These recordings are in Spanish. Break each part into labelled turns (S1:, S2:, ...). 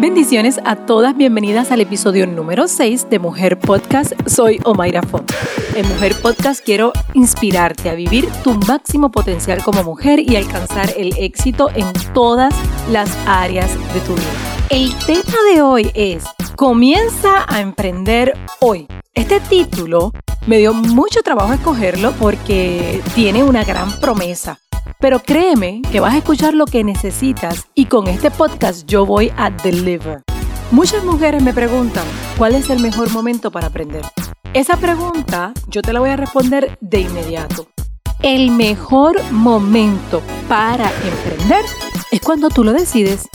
S1: Bendiciones a todas, bienvenidas al episodio número 6 de Mujer Podcast. Soy Omaira Font. En Mujer Podcast quiero inspirarte a vivir tu máximo potencial como mujer y alcanzar el éxito en todas las áreas de tu vida. El tema de hoy es Comienza a emprender hoy. Este título me dio mucho trabajo escogerlo porque tiene una gran promesa. Pero créeme que vas a escuchar lo que necesitas y con este podcast yo voy a deliver. Muchas mujeres me preguntan, ¿cuál es el mejor momento para aprender? Esa pregunta yo te la voy a responder de inmediato. El mejor momento para emprender es cuando tú lo decides.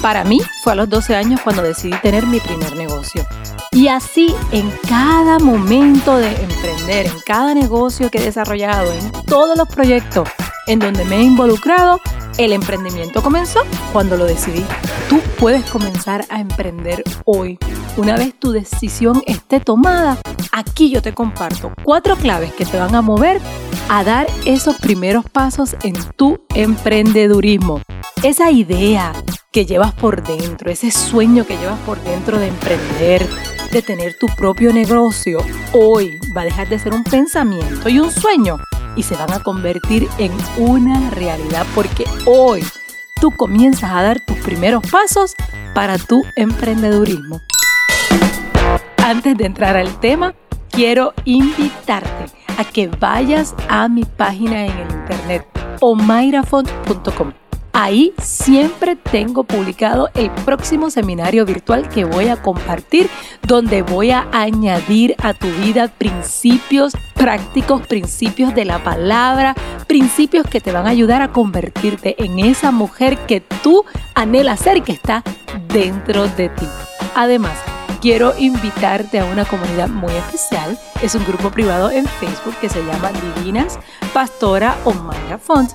S1: Para mí fue a los 12 años cuando decidí tener mi primer negocio. Y así en cada momento de emprender, en cada negocio que he desarrollado, en todos los proyectos en donde me he involucrado, el emprendimiento comenzó cuando lo decidí. Tú puedes comenzar a emprender hoy. Una vez tu decisión esté tomada, aquí yo te comparto cuatro claves que te van a mover a dar esos primeros pasos en tu emprendedurismo. Esa idea que llevas por dentro, ese sueño que llevas por dentro de emprender, de tener tu propio negocio, hoy va a dejar de ser un pensamiento y un sueño y se van a convertir en una realidad porque hoy tú comienzas a dar tus primeros pasos para tu emprendedurismo. Antes de entrar al tema, quiero invitarte a que vayas a mi página en el internet omairafont.com Ahí siempre tengo publicado el próximo seminario virtual que voy a compartir, donde voy a añadir a tu vida principios prácticos, principios de la palabra, principios que te van a ayudar a convertirte en esa mujer que tú anhelas ser que está dentro de ti. Además, quiero invitarte a una comunidad muy especial. Es un grupo privado en Facebook que se llama Divinas Pastora Omaira Font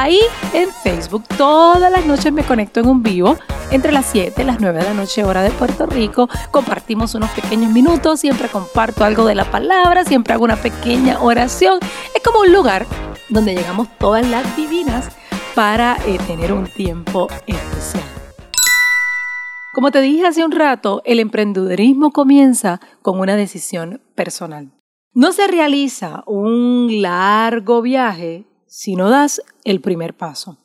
S1: Ahí en Facebook todas las noches me conecto en un vivo entre las 7 y las 9 de la noche hora de Puerto Rico. Compartimos unos pequeños minutos, siempre comparto algo de la palabra, siempre hago una pequeña oración. Es como un lugar donde llegamos todas las divinas para eh, tener un tiempo especial. Como te dije hace un rato, el emprendedurismo comienza con una decisión personal. No se realiza un largo viaje si no das el primer paso.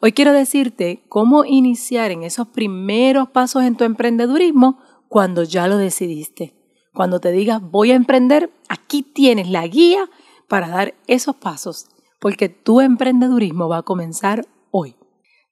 S1: Hoy quiero decirte cómo iniciar en esos primeros pasos en tu emprendedurismo cuando ya lo decidiste. Cuando te digas voy a emprender, aquí tienes la guía para dar esos pasos, porque tu emprendedurismo va a comenzar hoy.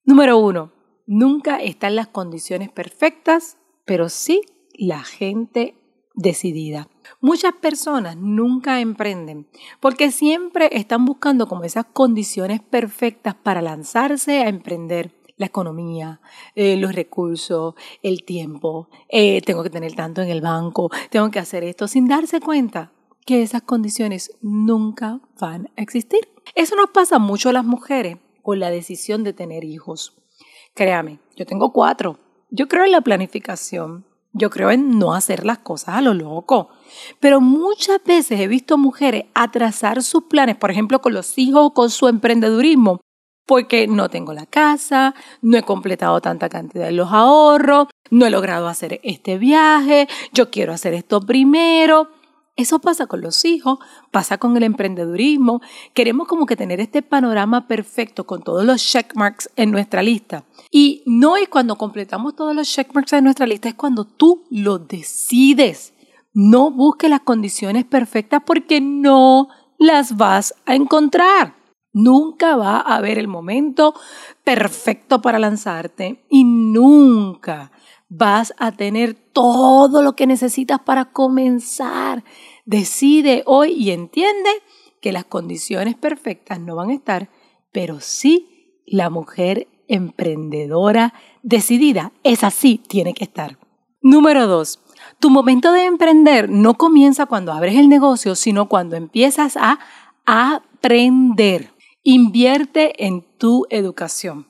S1: Número uno, nunca están las condiciones perfectas, pero sí la gente decidida. Muchas personas nunca emprenden porque siempre están buscando como esas condiciones perfectas para lanzarse a emprender la economía, eh, los recursos, el tiempo, eh, tengo que tener tanto en el banco, tengo que hacer esto, sin darse cuenta que esas condiciones nunca van a existir. Eso nos pasa mucho a las mujeres con la decisión de tener hijos. Créame, yo tengo cuatro. Yo creo en la planificación, yo creo en no hacer las cosas a lo loco. Pero muchas veces he visto mujeres atrasar sus planes, por ejemplo, con los hijos o con su emprendedurismo, porque no tengo la casa, no he completado tanta cantidad de los ahorros, no he logrado hacer este viaje, yo quiero hacer esto primero. Eso pasa con los hijos, pasa con el emprendedurismo. Queremos como que tener este panorama perfecto con todos los checkmarks en nuestra lista. Y no es cuando completamos todos los checkmarks en nuestra lista, es cuando tú lo decides. No busques las condiciones perfectas porque no las vas a encontrar. Nunca va a haber el momento perfecto para lanzarte y nunca vas a tener todo lo que necesitas para comenzar. Decide hoy y entiende que las condiciones perfectas no van a estar, pero sí la mujer emprendedora decidida, es así, tiene que estar. Número dos, tu momento de emprender no comienza cuando abres el negocio, sino cuando empiezas a aprender. Invierte en tu educación.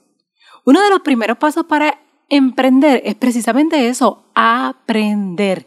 S1: Uno de los primeros pasos para Emprender es precisamente eso, aprender.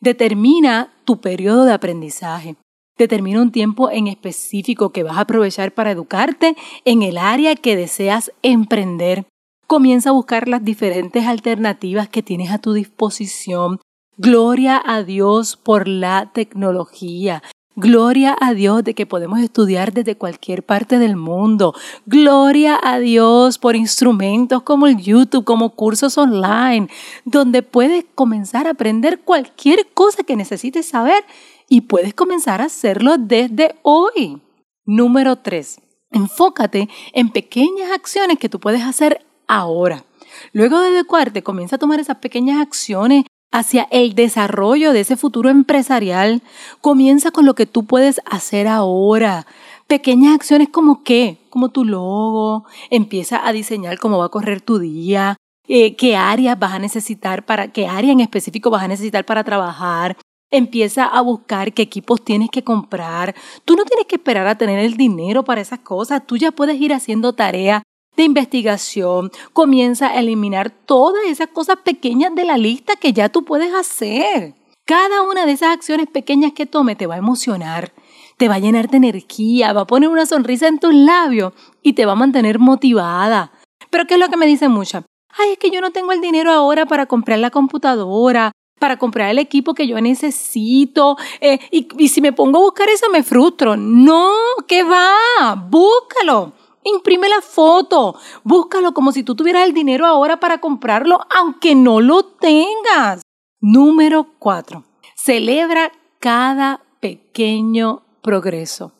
S1: Determina tu periodo de aprendizaje. Determina un tiempo en específico que vas a aprovechar para educarte en el área que deseas emprender. Comienza a buscar las diferentes alternativas que tienes a tu disposición. Gloria a Dios por la tecnología. Gloria a Dios de que podemos estudiar desde cualquier parte del mundo. Gloria a Dios por instrumentos como el YouTube, como cursos online, donde puedes comenzar a aprender cualquier cosa que necesites saber y puedes comenzar a hacerlo desde hoy. Número 3. Enfócate en pequeñas acciones que tú puedes hacer ahora. Luego de adecuarte, comienza a tomar esas pequeñas acciones hacia el desarrollo de ese futuro empresarial. Comienza con lo que tú puedes hacer ahora. Pequeñas acciones como qué, como tu logo. Empieza a diseñar cómo va a correr tu día, eh, qué áreas vas a necesitar para, qué área en específico vas a necesitar para trabajar. Empieza a buscar qué equipos tienes que comprar. Tú no tienes que esperar a tener el dinero para esas cosas. Tú ya puedes ir haciendo tarea de investigación. Comienza a eliminar todas esas cosas pequeñas de la lista que ya tú puedes hacer. Cada una de esas acciones pequeñas que tome te va a emocionar, te va a llenar de energía, va a poner una sonrisa en tus labios y te va a mantener motivada. Pero ¿qué es lo que me dicen muchas? Ay, es que yo no tengo el dinero ahora para comprar la computadora, para comprar el equipo que yo necesito. Eh, y, y, si me pongo a buscar eso me frustro. No, ¿qué va? Búscalo. Imprime la foto. Búscalo como si tú tuvieras el dinero ahora para comprarlo, aunque no lo tengas. Número 4. Celebra cada pequeño progreso.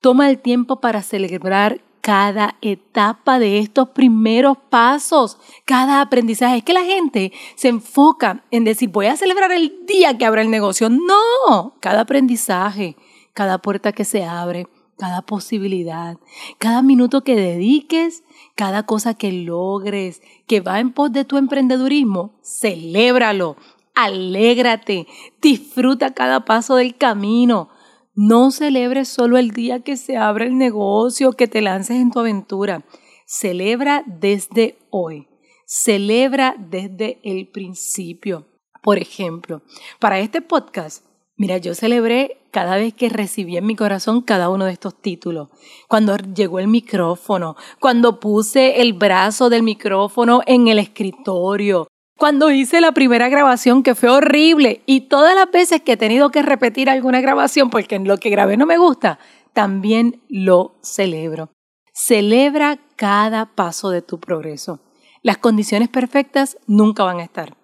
S1: Toma el tiempo para celebrar cada etapa de estos primeros pasos, cada aprendizaje. Es que la gente se enfoca en decir, voy a celebrar el día que abra el negocio. No, cada aprendizaje, cada puerta que se abre, cada posibilidad, cada minuto que dediques, cada cosa que logres, que va en pos de tu emprendedurismo, celébralo, alégrate, disfruta cada paso del camino. No celebres solo el día que se abre el negocio, que te lances en tu aventura. Celebra desde hoy. Celebra desde el principio. Por ejemplo, para este podcast, mira, yo celebré cada vez que recibí en mi corazón cada uno de estos títulos. Cuando llegó el micrófono, cuando puse el brazo del micrófono en el escritorio, cuando hice la primera grabación que fue horrible y todas las veces que he tenido que repetir alguna grabación porque en lo que grabé no me gusta, también lo celebro. Celebra cada paso de tu progreso. Las condiciones perfectas nunca van a estar.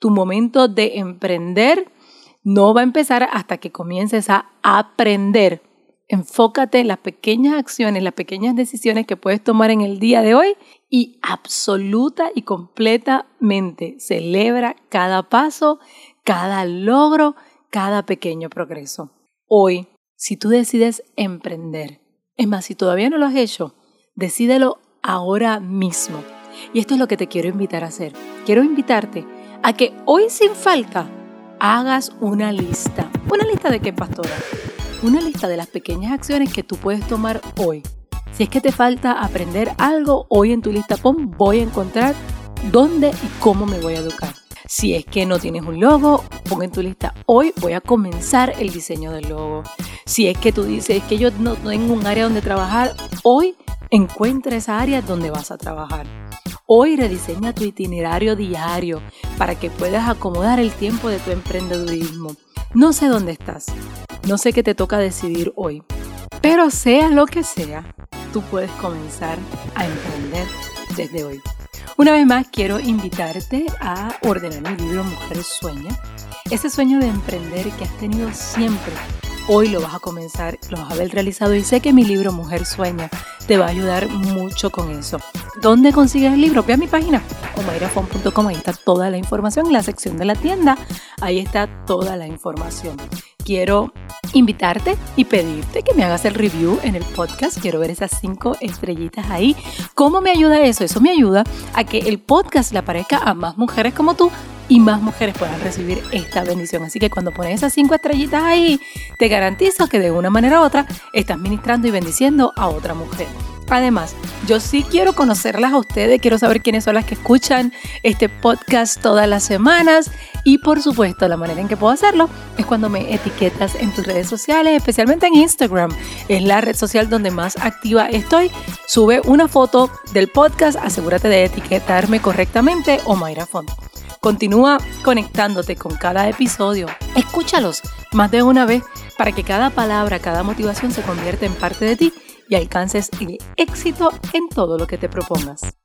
S1: Tu momento de emprender no va a empezar hasta que comiences a aprender. Enfócate en las pequeñas acciones, las pequeñas decisiones que puedes tomar en el día de hoy y absoluta y completamente celebra cada paso, cada logro, cada pequeño progreso. Hoy, si tú decides emprender, es más, si todavía no lo has hecho, decídelo ahora mismo. Y esto es lo que te quiero invitar a hacer. Quiero invitarte a que hoy sin falta hagas una lista. ¿Una lista de qué, pastora? Una lista de las pequeñas acciones que tú puedes tomar hoy. Si es que te falta aprender algo, hoy en tu lista pon voy a encontrar dónde y cómo me voy a educar. Si es que no tienes un logo, pon en tu lista hoy voy a comenzar el diseño del logo. Si es que tú dices que yo no tengo un área donde trabajar, hoy encuentra esa área donde vas a trabajar. Hoy rediseña tu itinerario diario para que puedas acomodar el tiempo de tu emprendedurismo. No sé dónde estás, no sé qué te toca decidir hoy, pero sea lo que sea, tú puedes comenzar a emprender desde hoy. Una vez más quiero invitarte a ordenar mi libro Mujer Sueña, ese sueño de emprender que has tenido siempre Hoy lo vas a comenzar, lo vas a ver realizado y sé que mi libro Mujer Sueña te va a ayudar mucho con eso. ¿Dónde consigues el libro? Ve a mi página, omairafon.com, ahí está toda la información, en la sección de la tienda, ahí está toda la información. Quiero invitarte y pedirte que me hagas el review en el podcast. Quiero ver esas cinco estrellitas ahí. ¿Cómo me ayuda eso? Eso me ayuda a que el podcast le aparezca a más mujeres como tú y más mujeres puedan recibir esta bendición. Así que cuando pones esas cinco estrellitas ahí, te garantizo que de una manera u otra estás ministrando y bendiciendo a otra mujer. Además, yo sí quiero conocerlas a ustedes, quiero saber quiénes son las que escuchan este podcast todas las semanas y por supuesto la manera en que puedo hacerlo es cuando me etiquetas en tus redes sociales, especialmente en Instagram. Es la red social donde más activa estoy. Sube una foto del podcast, asegúrate de etiquetarme correctamente o Mayra Fondo. Continúa conectándote con cada episodio. Escúchalos más de una vez para que cada palabra, cada motivación se convierta en parte de ti y alcances el éxito en todo lo que te propongas.